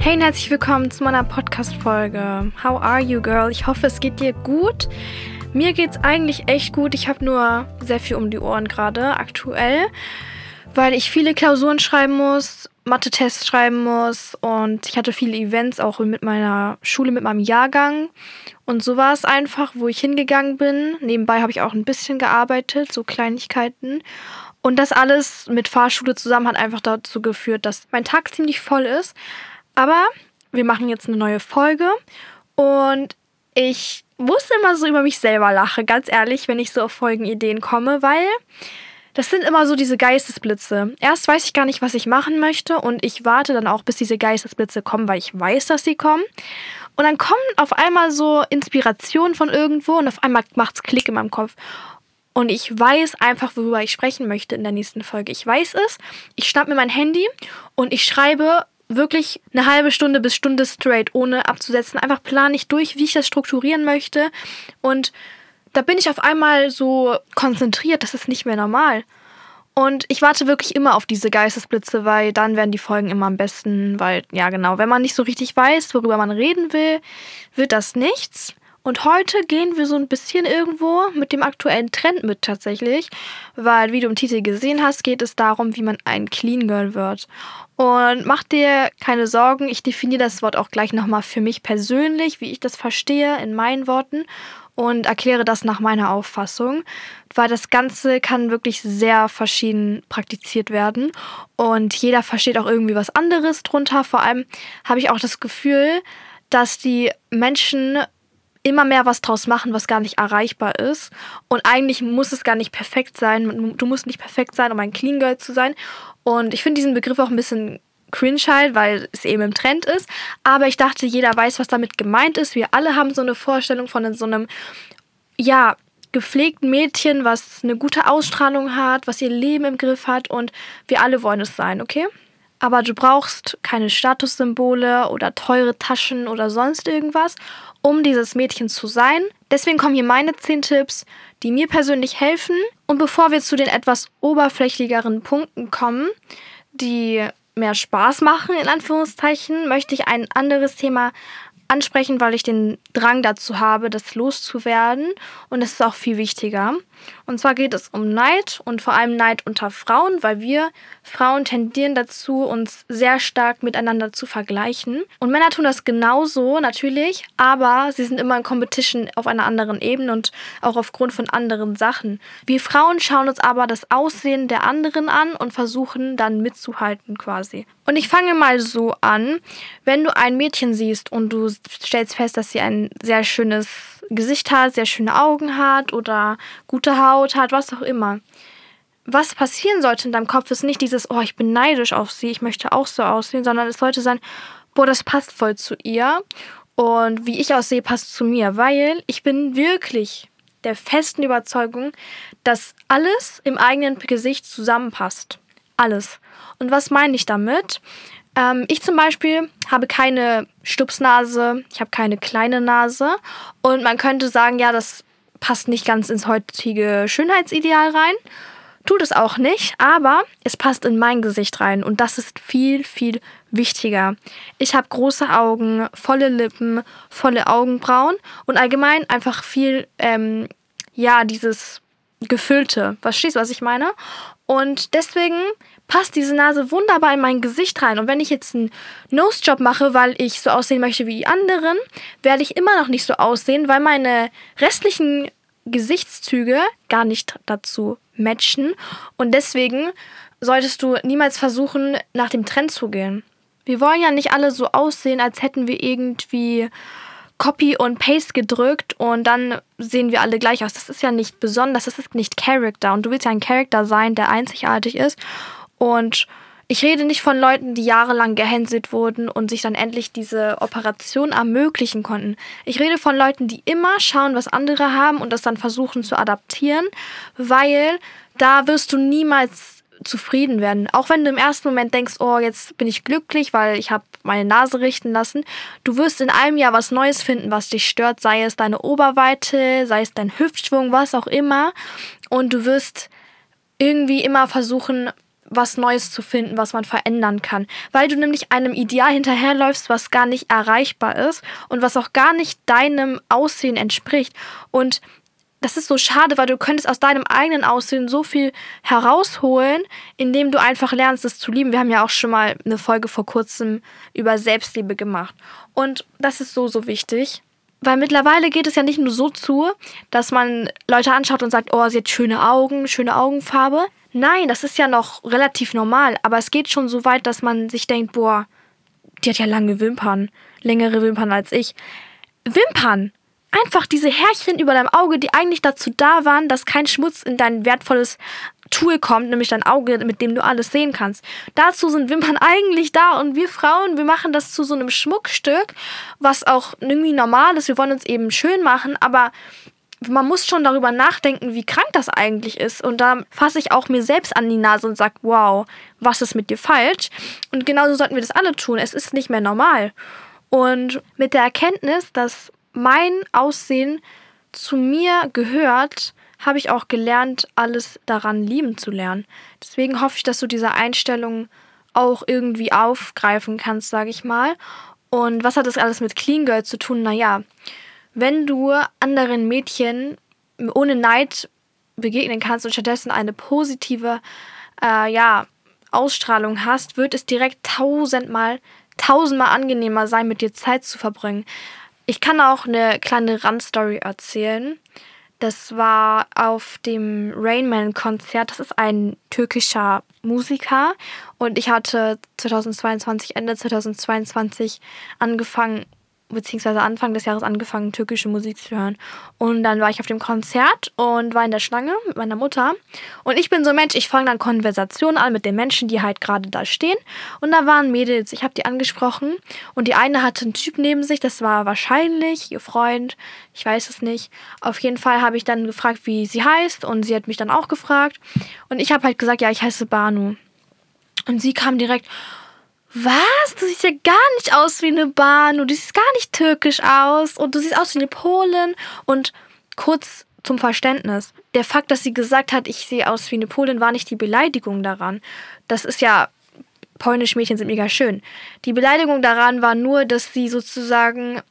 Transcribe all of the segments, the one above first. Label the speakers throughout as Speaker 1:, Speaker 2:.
Speaker 1: Hey und herzlich willkommen zu meiner Podcast-Folge. How are you, girl? Ich hoffe, es geht dir gut. Mir geht's eigentlich echt gut. Ich habe nur sehr viel um die Ohren gerade aktuell, weil ich viele Klausuren schreiben muss, Mathe-Tests schreiben muss und ich hatte viele Events auch mit meiner Schule, mit meinem Jahrgang. Und so war es einfach, wo ich hingegangen bin. Nebenbei habe ich auch ein bisschen gearbeitet, so Kleinigkeiten. Und das alles mit Fahrschule zusammen hat einfach dazu geführt, dass mein Tag ziemlich voll ist. Aber wir machen jetzt eine neue Folge und ich muss immer so über mich selber lachen, ganz ehrlich, wenn ich so auf Folgenideen komme, weil das sind immer so diese Geistesblitze. Erst weiß ich gar nicht, was ich machen möchte und ich warte dann auch, bis diese Geistesblitze kommen, weil ich weiß, dass sie kommen. Und dann kommen auf einmal so Inspirationen von irgendwo und auf einmal macht es Klick in meinem Kopf. Und ich weiß einfach, worüber ich sprechen möchte in der nächsten Folge. Ich weiß es. Ich schnapp mir mein Handy und ich schreibe wirklich eine halbe Stunde bis Stunde straight, ohne abzusetzen. Einfach plane ich durch, wie ich das strukturieren möchte. Und da bin ich auf einmal so konzentriert, das ist nicht mehr normal. Und ich warte wirklich immer auf diese Geistesblitze, weil dann werden die Folgen immer am besten, weil, ja genau, wenn man nicht so richtig weiß, worüber man reden will, wird das nichts. Und heute gehen wir so ein bisschen irgendwo mit dem aktuellen Trend mit tatsächlich, weil wie du im Titel gesehen hast, geht es darum, wie man ein Clean Girl wird. Und mach dir keine Sorgen, ich definiere das Wort auch gleich nochmal für mich persönlich, wie ich das verstehe in meinen Worten und erkläre das nach meiner Auffassung, weil das Ganze kann wirklich sehr verschieden praktiziert werden und jeder versteht auch irgendwie was anderes drunter. Vor allem habe ich auch das Gefühl, dass die Menschen immer mehr was draus machen, was gar nicht erreichbar ist. Und eigentlich muss es gar nicht perfekt sein. Du musst nicht perfekt sein, um ein Clean Girl zu sein. Und ich finde diesen Begriff auch ein bisschen cringe halt, weil es eben im Trend ist. Aber ich dachte, jeder weiß, was damit gemeint ist. Wir alle haben so eine Vorstellung von so einem, ja, gepflegten Mädchen, was eine gute Ausstrahlung hat, was ihr Leben im Griff hat und wir alle wollen es sein, okay? Aber du brauchst keine Statussymbole oder teure Taschen oder sonst irgendwas, um dieses Mädchen zu sein. Deswegen kommen hier meine 10 Tipps, die mir persönlich helfen. Und bevor wir zu den etwas oberflächligeren Punkten kommen, die mehr Spaß machen, in Anführungszeichen, möchte ich ein anderes Thema ansprechen, weil ich den Drang dazu habe, das loszuwerden. Und es ist auch viel wichtiger. Und zwar geht es um Neid und vor allem Neid unter Frauen, weil wir Frauen tendieren dazu, uns sehr stark miteinander zu vergleichen. Und Männer tun das genauso, natürlich, aber sie sind immer in Competition auf einer anderen Ebene und auch aufgrund von anderen Sachen. Wir Frauen schauen uns aber das Aussehen der anderen an und versuchen dann mitzuhalten quasi. Und ich fange mal so an, wenn du ein Mädchen siehst und du stellst fest, dass sie ein sehr schönes Gesicht hat, sehr schöne Augen hat oder gute Haut hat, was auch immer. Was passieren sollte in deinem Kopf ist nicht dieses, oh, ich bin neidisch auf sie, ich möchte auch so aussehen, sondern es sollte sein, boah, das passt voll zu ihr und wie ich aussehe, passt zu mir, weil ich bin wirklich der festen Überzeugung, dass alles im eigenen Gesicht zusammenpasst. Alles. Und was meine ich damit? Ähm, ich zum Beispiel habe keine Stupsnase, ich habe keine kleine Nase und man könnte sagen, ja, das passt nicht ganz ins heutige Schönheitsideal rein. Tut es auch nicht, aber es passt in mein Gesicht rein und das ist viel, viel wichtiger. Ich habe große Augen, volle Lippen, volle Augenbrauen und allgemein einfach viel, ähm, ja, dieses Gefüllte. Verstehst du, was ich meine? Und deswegen passt diese Nase wunderbar in mein Gesicht rein. Und wenn ich jetzt einen Nose-Job mache, weil ich so aussehen möchte wie die anderen, werde ich immer noch nicht so aussehen, weil meine restlichen Gesichtszüge gar nicht dazu matchen. Und deswegen solltest du niemals versuchen, nach dem Trend zu gehen. Wir wollen ja nicht alle so aussehen, als hätten wir irgendwie Copy und Paste gedrückt und dann sehen wir alle gleich aus. Das ist ja nicht besonders, das ist nicht Character. Und du willst ja ein Character sein, der einzigartig ist. Und ich rede nicht von Leuten, die jahrelang gehänselt wurden und sich dann endlich diese Operation ermöglichen konnten. Ich rede von Leuten, die immer schauen, was andere haben und das dann versuchen zu adaptieren, weil da wirst du niemals zufrieden werden. Auch wenn du im ersten Moment denkst, oh, jetzt bin ich glücklich, weil ich habe meine Nase richten lassen. Du wirst in einem Jahr was Neues finden, was dich stört, sei es deine Oberweite, sei es dein Hüftschwung, was auch immer. Und du wirst irgendwie immer versuchen, was Neues zu finden, was man verändern kann. Weil du nämlich einem Ideal hinterherläufst, was gar nicht erreichbar ist und was auch gar nicht deinem Aussehen entspricht. Und das ist so schade, weil du könntest aus deinem eigenen Aussehen so viel herausholen, indem du einfach lernst, es zu lieben. Wir haben ja auch schon mal eine Folge vor kurzem über Selbstliebe gemacht. Und das ist so, so wichtig. Weil mittlerweile geht es ja nicht nur so zu, dass man Leute anschaut und sagt, oh, sie hat schöne Augen, schöne Augenfarbe. Nein, das ist ja noch relativ normal, aber es geht schon so weit, dass man sich denkt, boah, die hat ja lange Wimpern, längere Wimpern als ich. Wimpern! Einfach diese Härchen über deinem Auge, die eigentlich dazu da waren, dass kein Schmutz in dein wertvolles Tool kommt, nämlich dein Auge, mit dem du alles sehen kannst. Dazu sind Wimpern eigentlich da und wir Frauen, wir machen das zu so einem Schmuckstück, was auch irgendwie normal ist. Wir wollen uns eben schön machen, aber man muss schon darüber nachdenken, wie krank das eigentlich ist. Und da fasse ich auch mir selbst an die Nase und sage, wow, was ist mit dir falsch? Und genauso sollten wir das alle tun. Es ist nicht mehr normal. Und mit der Erkenntnis, dass mein Aussehen zu mir gehört, habe ich auch gelernt, alles daran lieben zu lernen. Deswegen hoffe ich, dass du diese Einstellung auch irgendwie aufgreifen kannst, sage ich mal. Und was hat das alles mit Clean Girl zu tun? Naja, wenn du anderen Mädchen ohne Neid begegnen kannst und stattdessen eine positive äh, ja, Ausstrahlung hast, wird es direkt tausendmal, tausendmal angenehmer sein, mit dir Zeit zu verbringen. Ich kann auch eine kleine Randstory erzählen. Das war auf dem Rainman-Konzert. Das ist ein türkischer Musiker. Und ich hatte 2022, Ende 2022 angefangen, beziehungsweise Anfang des Jahres angefangen, türkische Musik zu hören. Und dann war ich auf dem Konzert und war in der Schlange mit meiner Mutter. Und ich bin so ein Mensch, ich fange dann Konversationen an mit den Menschen, die halt gerade da stehen. Und da waren Mädels, ich habe die angesprochen. Und die eine hatte einen Typ neben sich, das war wahrscheinlich ihr Freund, ich weiß es nicht. Auf jeden Fall habe ich dann gefragt, wie sie heißt. Und sie hat mich dann auch gefragt. Und ich habe halt gesagt, ja, ich heiße Banu. Und sie kam direkt, was? Du siehst ja gar nicht aus wie eine Bahn. Du siehst gar nicht türkisch aus. Und du siehst aus wie eine Polin. Und kurz zum Verständnis. Der Fakt, dass sie gesagt hat, ich sehe aus wie eine Polin, war nicht die Beleidigung daran. Das ist ja, polnische Mädchen sind mega schön. Die Beleidigung daran war nur, dass sie sozusagen,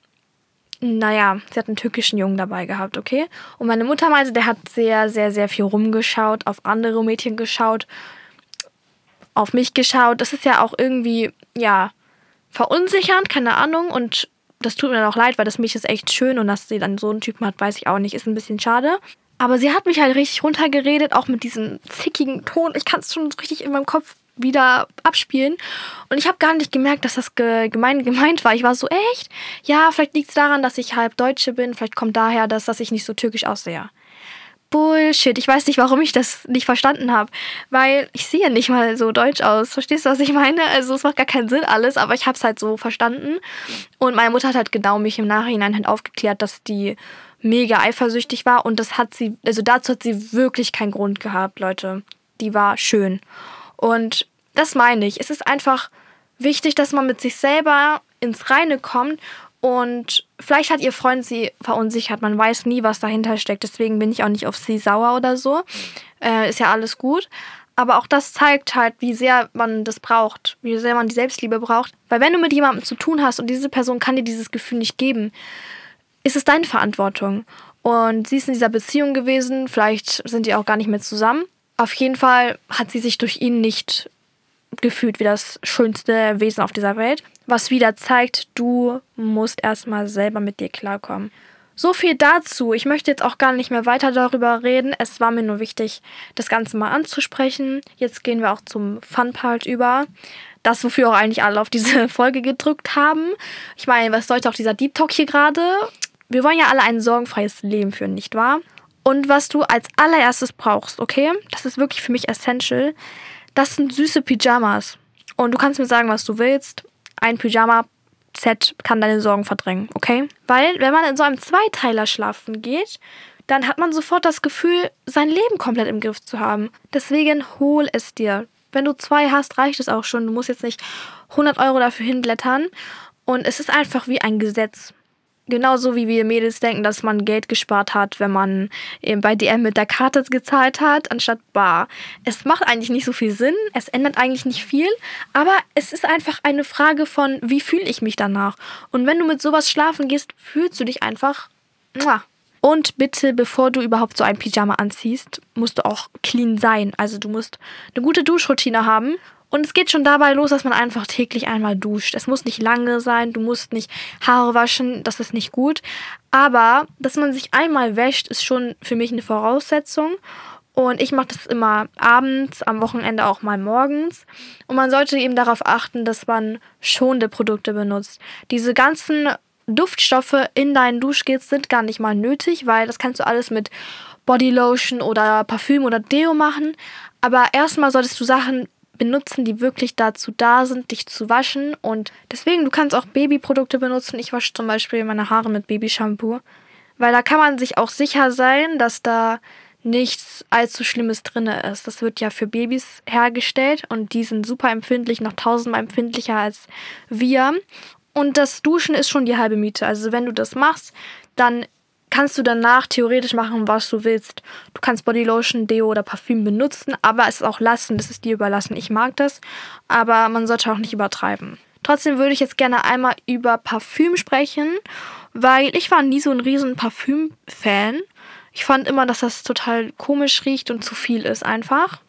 Speaker 1: naja, sie hat einen türkischen Jungen dabei gehabt, okay? Und meine Mutter meinte, der hat sehr, sehr, sehr viel rumgeschaut, auf andere Mädchen geschaut auf mich geschaut. Das ist ja auch irgendwie, ja, verunsichernd, keine Ahnung. Und das tut mir dann auch leid, weil das Mädchen ist echt schön und dass sie dann so einen Typen hat, weiß ich auch nicht. Ist ein bisschen schade. Aber sie hat mich halt richtig runtergeredet, auch mit diesem zickigen Ton. Ich kann es schon richtig in meinem Kopf wieder abspielen. Und ich habe gar nicht gemerkt, dass das gemein gemeint war. Ich war so, echt? Ja, vielleicht liegt es daran, dass ich halb Deutsche bin. Vielleicht kommt daher, dass, dass ich nicht so türkisch aussehe. Bullshit. Ich weiß nicht, warum ich das nicht verstanden habe. Weil ich sehe nicht mal so deutsch aus. Verstehst du, was ich meine? Also es macht gar keinen Sinn alles, aber ich habe es halt so verstanden. Und meine Mutter hat halt genau mich im Nachhinein halt aufgeklärt, dass die mega eifersüchtig war. Und das hat sie, also dazu hat sie wirklich keinen Grund gehabt, Leute. Die war schön. Und das meine ich. Es ist einfach wichtig, dass man mit sich selber ins Reine kommt und vielleicht hat ihr Freund sie verunsichert. Man weiß nie, was dahinter steckt. Deswegen bin ich auch nicht auf sie sauer oder so. Äh, ist ja alles gut. Aber auch das zeigt halt, wie sehr man das braucht, wie sehr man die Selbstliebe braucht. Weil wenn du mit jemandem zu tun hast und diese Person kann dir dieses Gefühl nicht geben, ist es deine Verantwortung. Und sie ist in dieser Beziehung gewesen, vielleicht sind die auch gar nicht mehr zusammen. Auf jeden Fall hat sie sich durch ihn nicht gefühlt wie das schönste Wesen auf dieser Welt was wieder zeigt, du musst erstmal selber mit dir klarkommen. So viel dazu. Ich möchte jetzt auch gar nicht mehr weiter darüber reden. Es war mir nur wichtig, das Ganze mal anzusprechen. Jetzt gehen wir auch zum Fun-Part über. Das, wofür auch eigentlich alle auf diese Folge gedrückt haben. Ich meine, was sollte auch dieser Deep Talk hier gerade? Wir wollen ja alle ein sorgenfreies Leben führen, nicht wahr? Und was du als allererstes brauchst, okay? Das ist wirklich für mich essential. Das sind süße Pyjamas. Und du kannst mir sagen, was du willst ein Pyjama-Set kann deine Sorgen verdrängen, okay? Weil, wenn man in so einem Zweiteiler schlafen geht, dann hat man sofort das Gefühl, sein Leben komplett im Griff zu haben. Deswegen hol es dir. Wenn du zwei hast, reicht es auch schon. Du musst jetzt nicht 100 Euro dafür hinblättern. Und es ist einfach wie ein Gesetz. Genauso wie wir Mädels denken, dass man Geld gespart hat, wenn man eben bei DM mit der Karte gezahlt hat, anstatt bar. Es macht eigentlich nicht so viel Sinn, es ändert eigentlich nicht viel, aber es ist einfach eine Frage von, wie fühle ich mich danach. Und wenn du mit sowas schlafen gehst, fühlst du dich einfach. Und bitte, bevor du überhaupt so ein Pyjama anziehst, musst du auch clean sein. Also du musst eine gute Duschroutine haben und es geht schon dabei los, dass man einfach täglich einmal duscht. Es muss nicht lange sein, du musst nicht Haare waschen, das ist nicht gut. Aber dass man sich einmal wäscht, ist schon für mich eine Voraussetzung. Und ich mache das immer abends, am Wochenende auch mal morgens. Und man sollte eben darauf achten, dass man schonende Produkte benutzt. Diese ganzen Duftstoffe in deinen Duschgels sind gar nicht mal nötig, weil das kannst du alles mit Bodylotion oder Parfüm oder Deo machen. Aber erstmal solltest du Sachen benutzen, die wirklich dazu da sind, dich zu waschen. Und deswegen, du kannst auch Babyprodukte benutzen. Ich wasche zum Beispiel meine Haare mit Babyshampoo. Weil da kann man sich auch sicher sein, dass da nichts allzu Schlimmes drin ist. Das wird ja für Babys hergestellt und die sind super empfindlich, noch tausendmal empfindlicher als wir. Und das Duschen ist schon die halbe Miete. Also wenn du das machst, dann kannst du danach theoretisch machen, was du willst. Du kannst Bodylotion, Deo oder Parfüm benutzen, aber es auch lassen. Das ist dir überlassen. Ich mag das, aber man sollte auch nicht übertreiben. Trotzdem würde ich jetzt gerne einmal über Parfüm sprechen, weil ich war nie so ein riesen Parfüm-Fan. Ich fand immer, dass das total komisch riecht und zu viel ist einfach.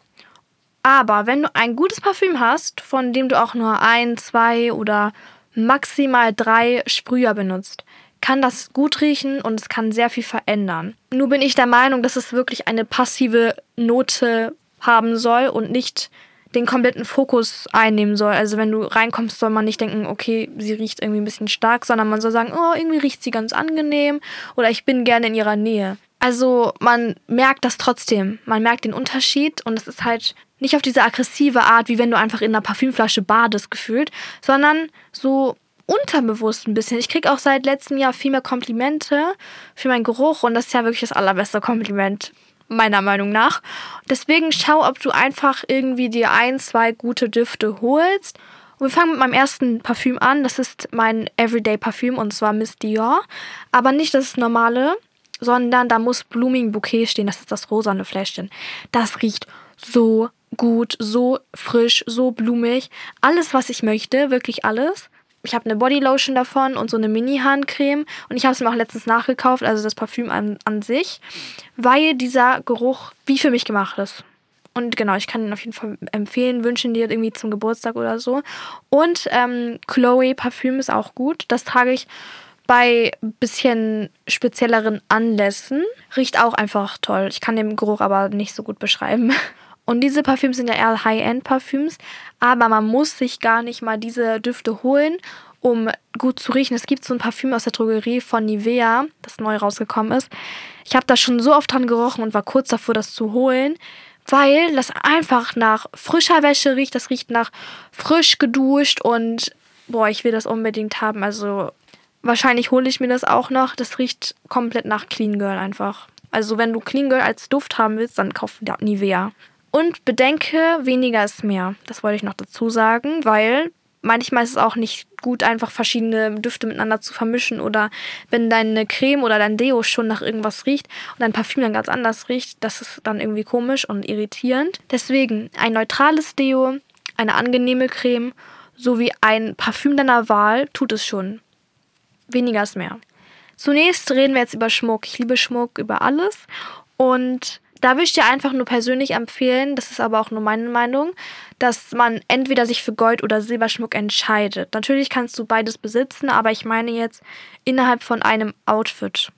Speaker 1: Aber wenn du ein gutes Parfüm hast, von dem du auch nur ein, zwei oder maximal drei Sprüher benutzt, kann das gut riechen und es kann sehr viel verändern. Nur bin ich der Meinung, dass es wirklich eine passive Note haben soll und nicht den kompletten Fokus einnehmen soll. Also wenn du reinkommst, soll man nicht denken, okay, sie riecht irgendwie ein bisschen stark, sondern man soll sagen, oh, irgendwie riecht sie ganz angenehm oder ich bin gerne in ihrer Nähe. Also man merkt das trotzdem. Man merkt den Unterschied und es ist halt nicht auf diese aggressive Art, wie wenn du einfach in einer Parfümflasche badest gefühlt, sondern so unterbewusst ein bisschen. Ich kriege auch seit letztem Jahr viel mehr Komplimente für meinen Geruch und das ist ja wirklich das allerbeste Kompliment, meiner Meinung nach. Deswegen schau, ob du einfach irgendwie dir ein, zwei gute Düfte holst. Und wir fangen mit meinem ersten Parfüm an. Das ist mein Everyday Parfüm und zwar Miss Dior. Aber nicht das normale, sondern da muss Blooming Bouquet stehen. Das ist das rosane Fläschchen. Das riecht so gut, so frisch, so blumig. Alles, was ich möchte, wirklich alles ich habe eine Bodylotion davon und so eine Mini-Handcreme und ich habe es mir auch letztens nachgekauft, also das Parfüm an, an sich, weil dieser Geruch wie für mich gemacht ist. Und genau, ich kann ihn auf jeden Fall empfehlen, wünschen dir irgendwie zum Geburtstag oder so. Und ähm, Chloe Parfüm ist auch gut. Das trage ich bei bisschen spezielleren Anlässen. Riecht auch einfach toll. Ich kann den Geruch aber nicht so gut beschreiben. Und diese Parfüms sind ja eher High-End-Parfüms, aber man muss sich gar nicht mal diese Düfte holen, um gut zu riechen. Es gibt so ein Parfüm aus der Drogerie von Nivea, das neu rausgekommen ist. Ich habe da schon so oft dran gerochen und war kurz davor, das zu holen, weil das einfach nach frischer Wäsche riecht. Das riecht nach frisch geduscht und boah, ich will das unbedingt haben. Also wahrscheinlich hole ich mir das auch noch. Das riecht komplett nach Clean Girl einfach. Also wenn du Clean Girl als Duft haben willst, dann kauf Nivea. Und bedenke, weniger ist mehr. Das wollte ich noch dazu sagen, weil manchmal ist es auch nicht gut, einfach verschiedene Düfte miteinander zu vermischen. Oder wenn deine Creme oder dein Deo schon nach irgendwas riecht und dein Parfüm dann ganz anders riecht, das ist dann irgendwie komisch und irritierend. Deswegen ein neutrales Deo, eine angenehme Creme sowie ein Parfüm deiner Wahl tut es schon. Weniger ist mehr. Zunächst reden wir jetzt über Schmuck. Ich liebe Schmuck über alles. Und da würde ich dir einfach nur persönlich empfehlen, das ist aber auch nur meine Meinung, dass man entweder sich für Gold- oder Silberschmuck entscheidet. Natürlich kannst du beides besitzen, aber ich meine jetzt innerhalb von einem Outfit.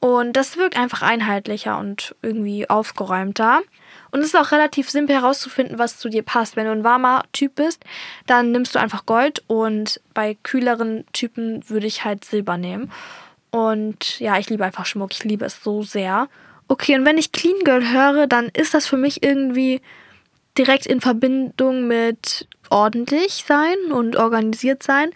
Speaker 1: Und das wirkt einfach einheitlicher und irgendwie aufgeräumter. Und es ist auch relativ simpel herauszufinden, was zu dir passt. Wenn du ein warmer Typ bist, dann nimmst du einfach Gold und bei kühleren Typen würde ich halt Silber nehmen. Und ja, ich liebe einfach Schmuck. Ich liebe es so sehr. Okay, und wenn ich Clean Girl höre, dann ist das für mich irgendwie direkt in Verbindung mit ordentlich sein und organisiert sein.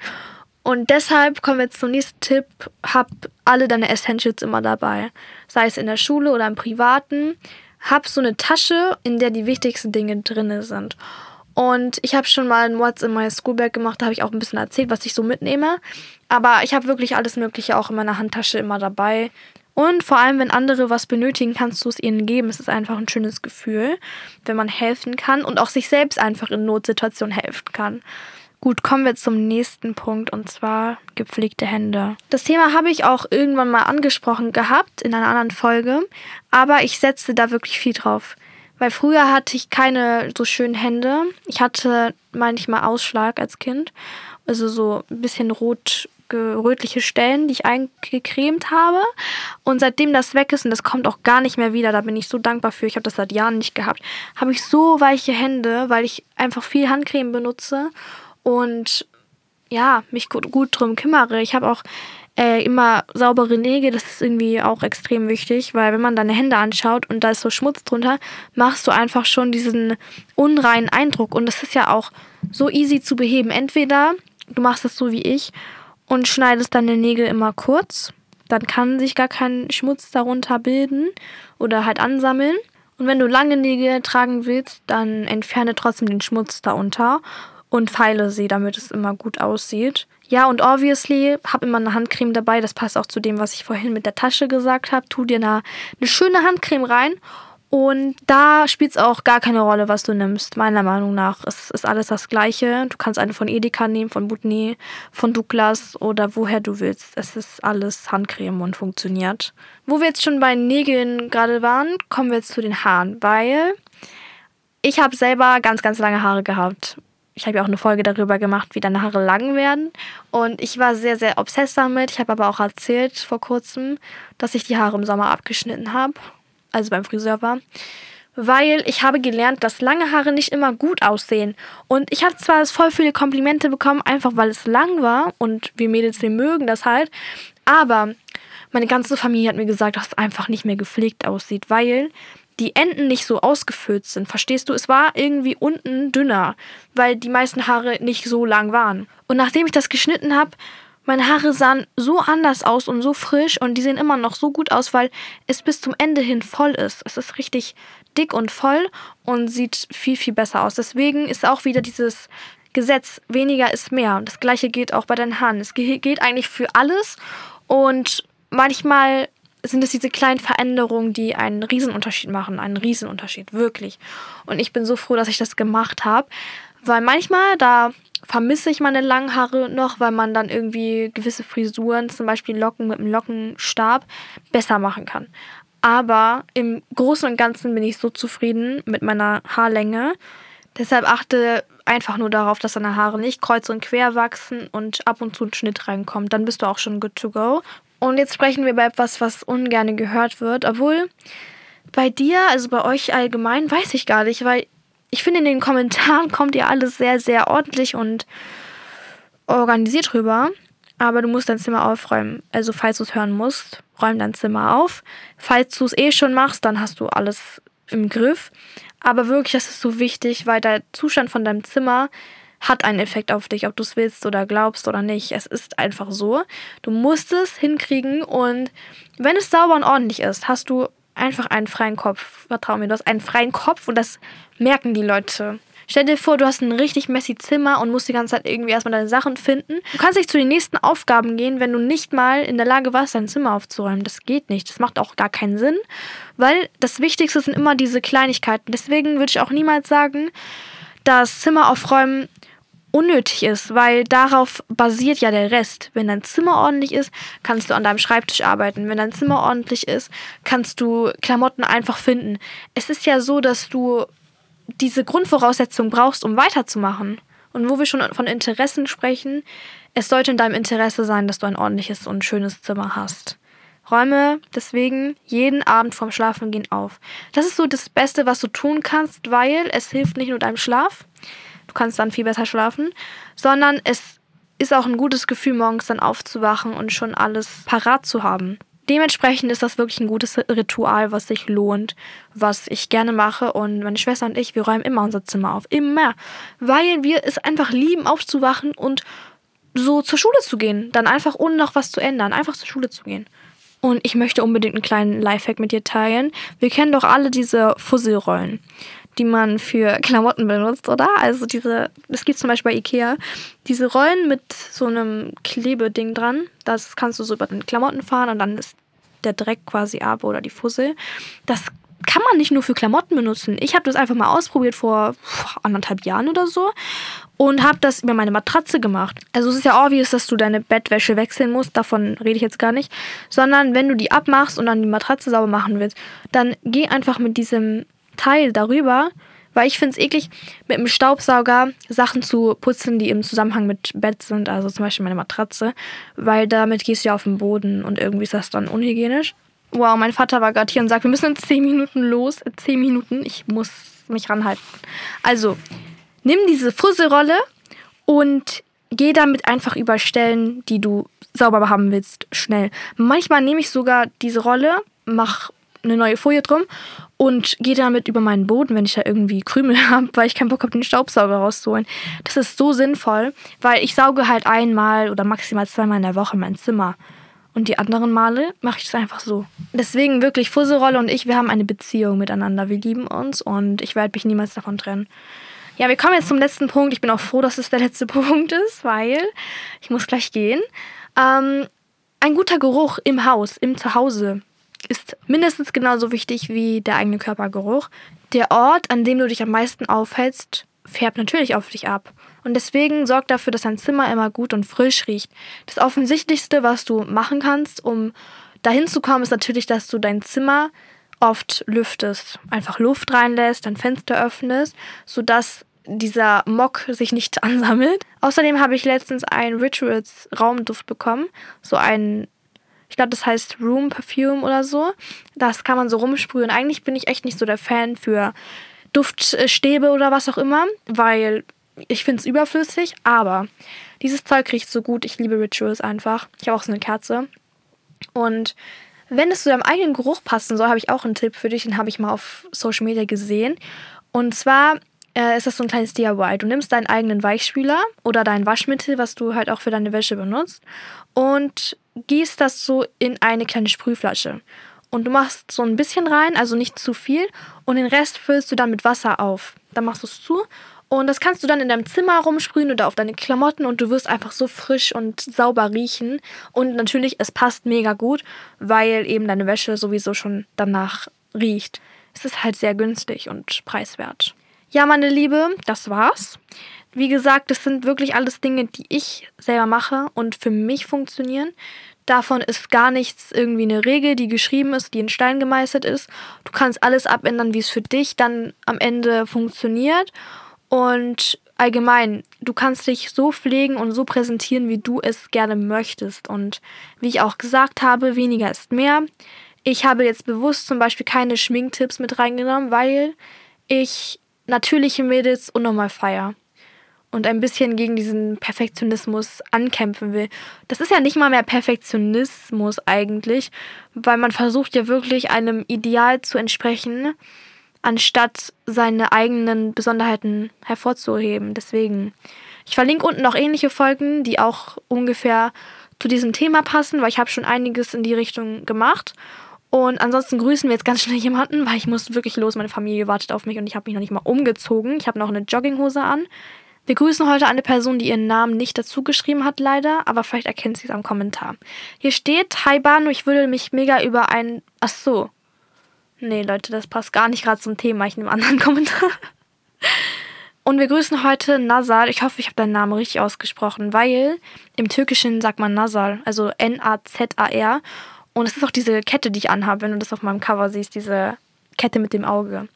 Speaker 1: Und deshalb kommen wir jetzt zum nächsten Tipp. Hab alle deine Essentials immer dabei. Sei es in der Schule oder im Privaten. Hab so eine Tasche, in der die wichtigsten Dinge drin sind. Und ich habe schon mal ein What's in my Schoolbag gemacht, da habe ich auch ein bisschen erzählt, was ich so mitnehme. Aber ich habe wirklich alles Mögliche auch in meiner Handtasche immer dabei. Und vor allem, wenn andere was benötigen, kannst du es ihnen geben. Es ist einfach ein schönes Gefühl, wenn man helfen kann und auch sich selbst einfach in Notsituationen helfen kann. Gut, kommen wir zum nächsten Punkt und zwar gepflegte Hände. Das Thema habe ich auch irgendwann mal angesprochen gehabt in einer anderen Folge, aber ich setze da wirklich viel drauf. Weil früher hatte ich keine so schönen Hände. Ich hatte manchmal Ausschlag als Kind. Also so ein bisschen rot rötliche Stellen, die ich eingecremt habe. Und seitdem das weg ist, und das kommt auch gar nicht mehr wieder, da bin ich so dankbar für, ich habe das seit Jahren nicht gehabt, habe ich so weiche Hände, weil ich einfach viel Handcreme benutze und ja, mich gut, gut drum kümmere. Ich habe auch äh, immer saubere Nägel, das ist irgendwie auch extrem wichtig, weil wenn man deine Hände anschaut und da ist so Schmutz drunter, machst du einfach schon diesen unreinen Eindruck. Und das ist ja auch so easy zu beheben. Entweder du machst es so wie ich und schneidest deine Nägel immer kurz. Dann kann sich gar kein Schmutz darunter bilden oder halt ansammeln. Und wenn du lange Nägel tragen willst, dann entferne trotzdem den Schmutz darunter und feile sie, damit es immer gut aussieht. Ja, und obviously, hab immer eine Handcreme dabei. Das passt auch zu dem, was ich vorhin mit der Tasche gesagt habe. Tu dir eine, eine schöne Handcreme rein und da spielt es auch gar keine Rolle, was du nimmst, meiner Meinung nach. Es ist alles das Gleiche. Du kannst eine von Edeka nehmen, von Butney, von Douglas oder woher du willst. Es ist alles Handcreme und funktioniert. Wo wir jetzt schon bei Nägeln gerade waren, kommen wir jetzt zu den Haaren, weil ich habe selber ganz, ganz lange Haare gehabt. Ich habe ja auch eine Folge darüber gemacht, wie deine Haare lang werden. Und ich war sehr, sehr obsessed damit. Ich habe aber auch erzählt vor kurzem, dass ich die Haare im Sommer abgeschnitten habe also beim Friseur war, weil ich habe gelernt, dass lange Haare nicht immer gut aussehen. Und ich habe zwar voll viele Komplimente bekommen, einfach weil es lang war und wir Mädels, wir mögen das halt, aber meine ganze Familie hat mir gesagt, dass es einfach nicht mehr gepflegt aussieht, weil die Enden nicht so ausgefüllt sind. Verstehst du? Es war irgendwie unten dünner, weil die meisten Haare nicht so lang waren. Und nachdem ich das geschnitten habe, meine Haare sahen so anders aus und so frisch und die sehen immer noch so gut aus, weil es bis zum Ende hin voll ist. Es ist richtig dick und voll und sieht viel, viel besser aus. Deswegen ist auch wieder dieses Gesetz, weniger ist mehr. Das gleiche gilt auch bei deinen Haaren. Es gilt eigentlich für alles und manchmal sind es diese kleinen Veränderungen, die einen Riesenunterschied machen. Einen Riesenunterschied, wirklich. Und ich bin so froh, dass ich das gemacht habe, weil manchmal, da vermisse ich meine langen Haare noch, weil man dann irgendwie gewisse Frisuren, zum Beispiel Locken mit einem Lockenstab, besser machen kann. Aber im Großen und Ganzen bin ich so zufrieden mit meiner Haarlänge. Deshalb achte einfach nur darauf, dass deine Haare nicht kreuz und quer wachsen und ab und zu ein Schnitt reinkommt. Dann bist du auch schon good to go. Und jetzt sprechen wir über etwas, was ungern gehört wird. Obwohl bei dir, also bei euch allgemein, weiß ich gar nicht, weil ich finde, in den Kommentaren kommt ihr alles sehr, sehr ordentlich und organisiert rüber. Aber du musst dein Zimmer aufräumen. Also, falls du es hören musst, räum dein Zimmer auf. Falls du es eh schon machst, dann hast du alles im Griff. Aber wirklich, das ist so wichtig, weil der Zustand von deinem Zimmer hat einen Effekt auf dich, ob du es willst oder glaubst oder nicht. Es ist einfach so. Du musst es hinkriegen und wenn es sauber und ordentlich ist, hast du einfach einen freien Kopf. Vertrau mir, du hast einen freien Kopf und das merken die Leute. Stell dir vor, du hast ein richtig messy Zimmer und musst die ganze Zeit irgendwie erstmal deine Sachen finden. Du kannst nicht zu den nächsten Aufgaben gehen, wenn du nicht mal in der Lage warst, dein Zimmer aufzuräumen. Das geht nicht. Das macht auch gar keinen Sinn, weil das Wichtigste sind immer diese Kleinigkeiten. Deswegen würde ich auch niemals sagen, dass Zimmer aufräumen unnötig ist, weil darauf basiert ja der Rest. Wenn dein Zimmer ordentlich ist, kannst du an deinem Schreibtisch arbeiten. Wenn dein Zimmer ordentlich ist, kannst du Klamotten einfach finden. Es ist ja so, dass du diese Grundvoraussetzung brauchst, um weiterzumachen. Und wo wir schon von Interessen sprechen, es sollte in deinem Interesse sein, dass du ein ordentliches und schönes Zimmer hast. Räume deswegen jeden Abend vorm Schlafengehen auf. Das ist so das Beste, was du tun kannst, weil es hilft nicht nur deinem Schlaf, du kannst dann viel besser schlafen, sondern es ist auch ein gutes Gefühl, morgens dann aufzuwachen und schon alles parat zu haben. Dementsprechend ist das wirklich ein gutes Ritual, was sich lohnt, was ich gerne mache. Und meine Schwester und ich, wir räumen immer unser Zimmer auf. Immer. Weil wir es einfach lieben, aufzuwachen und so zur Schule zu gehen. Dann einfach ohne noch was zu ändern. Einfach zur Schule zu gehen. Und ich möchte unbedingt einen kleinen Lifehack mit dir teilen. Wir kennen doch alle diese Fusselrollen die man für Klamotten benutzt, oder? Also diese, es gibt zum Beispiel bei Ikea diese Rollen mit so einem Klebeding dran. Das kannst du so über den Klamotten fahren und dann ist der Dreck quasi ab oder die Fussel. Das kann man nicht nur für Klamotten benutzen. Ich habe das einfach mal ausprobiert vor anderthalb Jahren oder so und habe das über meine Matratze gemacht. Also es ist ja obvious, dass du deine Bettwäsche wechseln musst, davon rede ich jetzt gar nicht, sondern wenn du die abmachst und dann die Matratze sauber machen willst, dann geh einfach mit diesem Teil darüber, weil ich finde es eklig, mit dem Staubsauger Sachen zu putzen, die im Zusammenhang mit Bett sind, also zum Beispiel meine Matratze, weil damit gehst du ja auf den Boden und irgendwie ist das dann unhygienisch. Wow, mein Vater war gerade hier und sagt, wir müssen in 10 Minuten los. 10 Minuten, ich muss mich ranhalten. Also, nimm diese Fusselrolle und geh damit einfach über Stellen, die du sauber haben willst, schnell. Manchmal nehme ich sogar diese Rolle, mach eine neue Folie drum und gehe damit über meinen Boden, wenn ich da irgendwie Krümel habe, weil ich keinen Bock habe, den Staubsauger rauszuholen. Das ist so sinnvoll, weil ich sauge halt einmal oder maximal zweimal in der Woche mein Zimmer. Und die anderen Male mache ich es einfach so. Deswegen wirklich, Fusselrolle und ich, wir haben eine Beziehung miteinander. Wir lieben uns und ich werde mich niemals davon trennen. Ja, wir kommen jetzt zum letzten Punkt. Ich bin auch froh, dass es der letzte Punkt ist, weil ich muss gleich gehen. Ähm, ein guter Geruch im Haus, im Zuhause ist mindestens genauso wichtig wie der eigene Körpergeruch. Der Ort, an dem du dich am meisten aufhältst, färbt natürlich auf dich ab. Und deswegen sorg dafür, dass dein Zimmer immer gut und frisch riecht. Das Offensichtlichste, was du machen kannst, um dahin zu kommen, ist natürlich, dass du dein Zimmer oft lüftest. Einfach Luft reinlässt, dein Fenster öffnest, sodass dieser Mock sich nicht ansammelt. Außerdem habe ich letztens einen Rituals Raumduft bekommen. So ein ich glaube, das heißt Room Perfume oder so. Das kann man so rumsprühen. Eigentlich bin ich echt nicht so der Fan für Duftstäbe oder was auch immer, weil ich finde es überflüssig, aber dieses Zeug riecht so gut. Ich liebe Rituals einfach. Ich habe auch so eine Kerze. Und wenn es zu deinem eigenen Geruch passen soll, habe ich auch einen Tipp für dich. Den habe ich mal auf Social Media gesehen. Und zwar äh, ist das so ein kleines DIY. Du nimmst deinen eigenen Weichspüler oder dein Waschmittel, was du halt auch für deine Wäsche benutzt, und gießt das so in eine kleine Sprühflasche. Und du machst so ein bisschen rein, also nicht zu viel, und den Rest füllst du dann mit Wasser auf. Dann machst du es zu und das kannst du dann in deinem Zimmer rumsprühen oder auf deine Klamotten und du wirst einfach so frisch und sauber riechen. Und natürlich, es passt mega gut, weil eben deine Wäsche sowieso schon danach riecht. Es ist halt sehr günstig und preiswert. Ja, meine Liebe, das war's. Wie gesagt, das sind wirklich alles Dinge, die ich selber mache und für mich funktionieren. Davon ist gar nichts irgendwie eine Regel, die geschrieben ist, die in Stein gemeißelt ist. Du kannst alles abändern, wie es für dich dann am Ende funktioniert. Und allgemein, du kannst dich so pflegen und so präsentieren, wie du es gerne möchtest. Und wie ich auch gesagt habe, weniger ist mehr. Ich habe jetzt bewusst zum Beispiel keine Schminktipps mit reingenommen, weil ich natürliche Mädels unnormal feier und ein bisschen gegen diesen Perfektionismus ankämpfen will. Das ist ja nicht mal mehr Perfektionismus eigentlich, weil man versucht ja wirklich einem Ideal zu entsprechen, anstatt seine eigenen Besonderheiten hervorzuheben. Deswegen, ich verlinke unten noch ähnliche Folgen, die auch ungefähr zu diesem Thema passen, weil ich habe schon einiges in die Richtung gemacht. Und ansonsten grüßen wir jetzt ganz schnell jemanden, weil ich muss wirklich los. Meine Familie wartet auf mich und ich habe mich noch nicht mal umgezogen. Ich habe noch eine Jogginghose an. Wir grüßen heute eine Person, die ihren Namen nicht dazu geschrieben hat, leider, aber vielleicht erkennt sie es am Kommentar. Hier steht, Hi Banu, ich würde mich mega über ein... Ach so. Nee, Leute, das passt gar nicht gerade zum Thema. Ich nehme einen anderen Kommentar. Und wir grüßen heute Nazar. Ich hoffe, ich habe deinen Namen richtig ausgesprochen, weil im Türkischen sagt man Nazar, also N-A-Z-A-R. Und es ist auch diese Kette, die ich anhabe, wenn du das auf meinem Cover siehst, diese Kette mit dem Auge.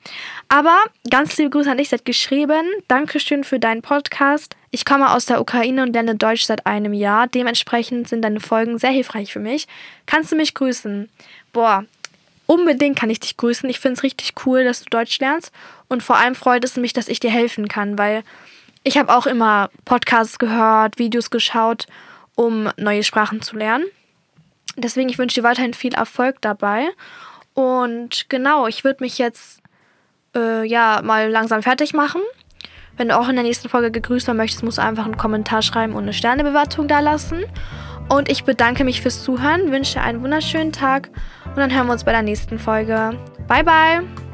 Speaker 1: Aber ganz liebe Grüße an dich, sie hat geschrieben, Dankeschön für deinen Podcast. Ich komme aus der Ukraine und lerne Deutsch seit einem Jahr. Dementsprechend sind deine Folgen sehr hilfreich für mich. Kannst du mich grüßen? Boah, unbedingt kann ich dich grüßen. Ich finde es richtig cool, dass du Deutsch lernst. Und vor allem freut es mich, dass ich dir helfen kann, weil ich habe auch immer Podcasts gehört, Videos geschaut, um neue Sprachen zu lernen. Deswegen, ich wünsche dir weiterhin viel Erfolg dabei. Und genau, ich würde mich jetzt äh, ja mal langsam fertig machen. Wenn du auch in der nächsten Folge gegrüßt werden möchtest, musst du einfach einen Kommentar schreiben und eine Sternebewertung da lassen. Und ich bedanke mich fürs Zuhören, wünsche einen wunderschönen Tag und dann hören wir uns bei der nächsten Folge. Bye, bye!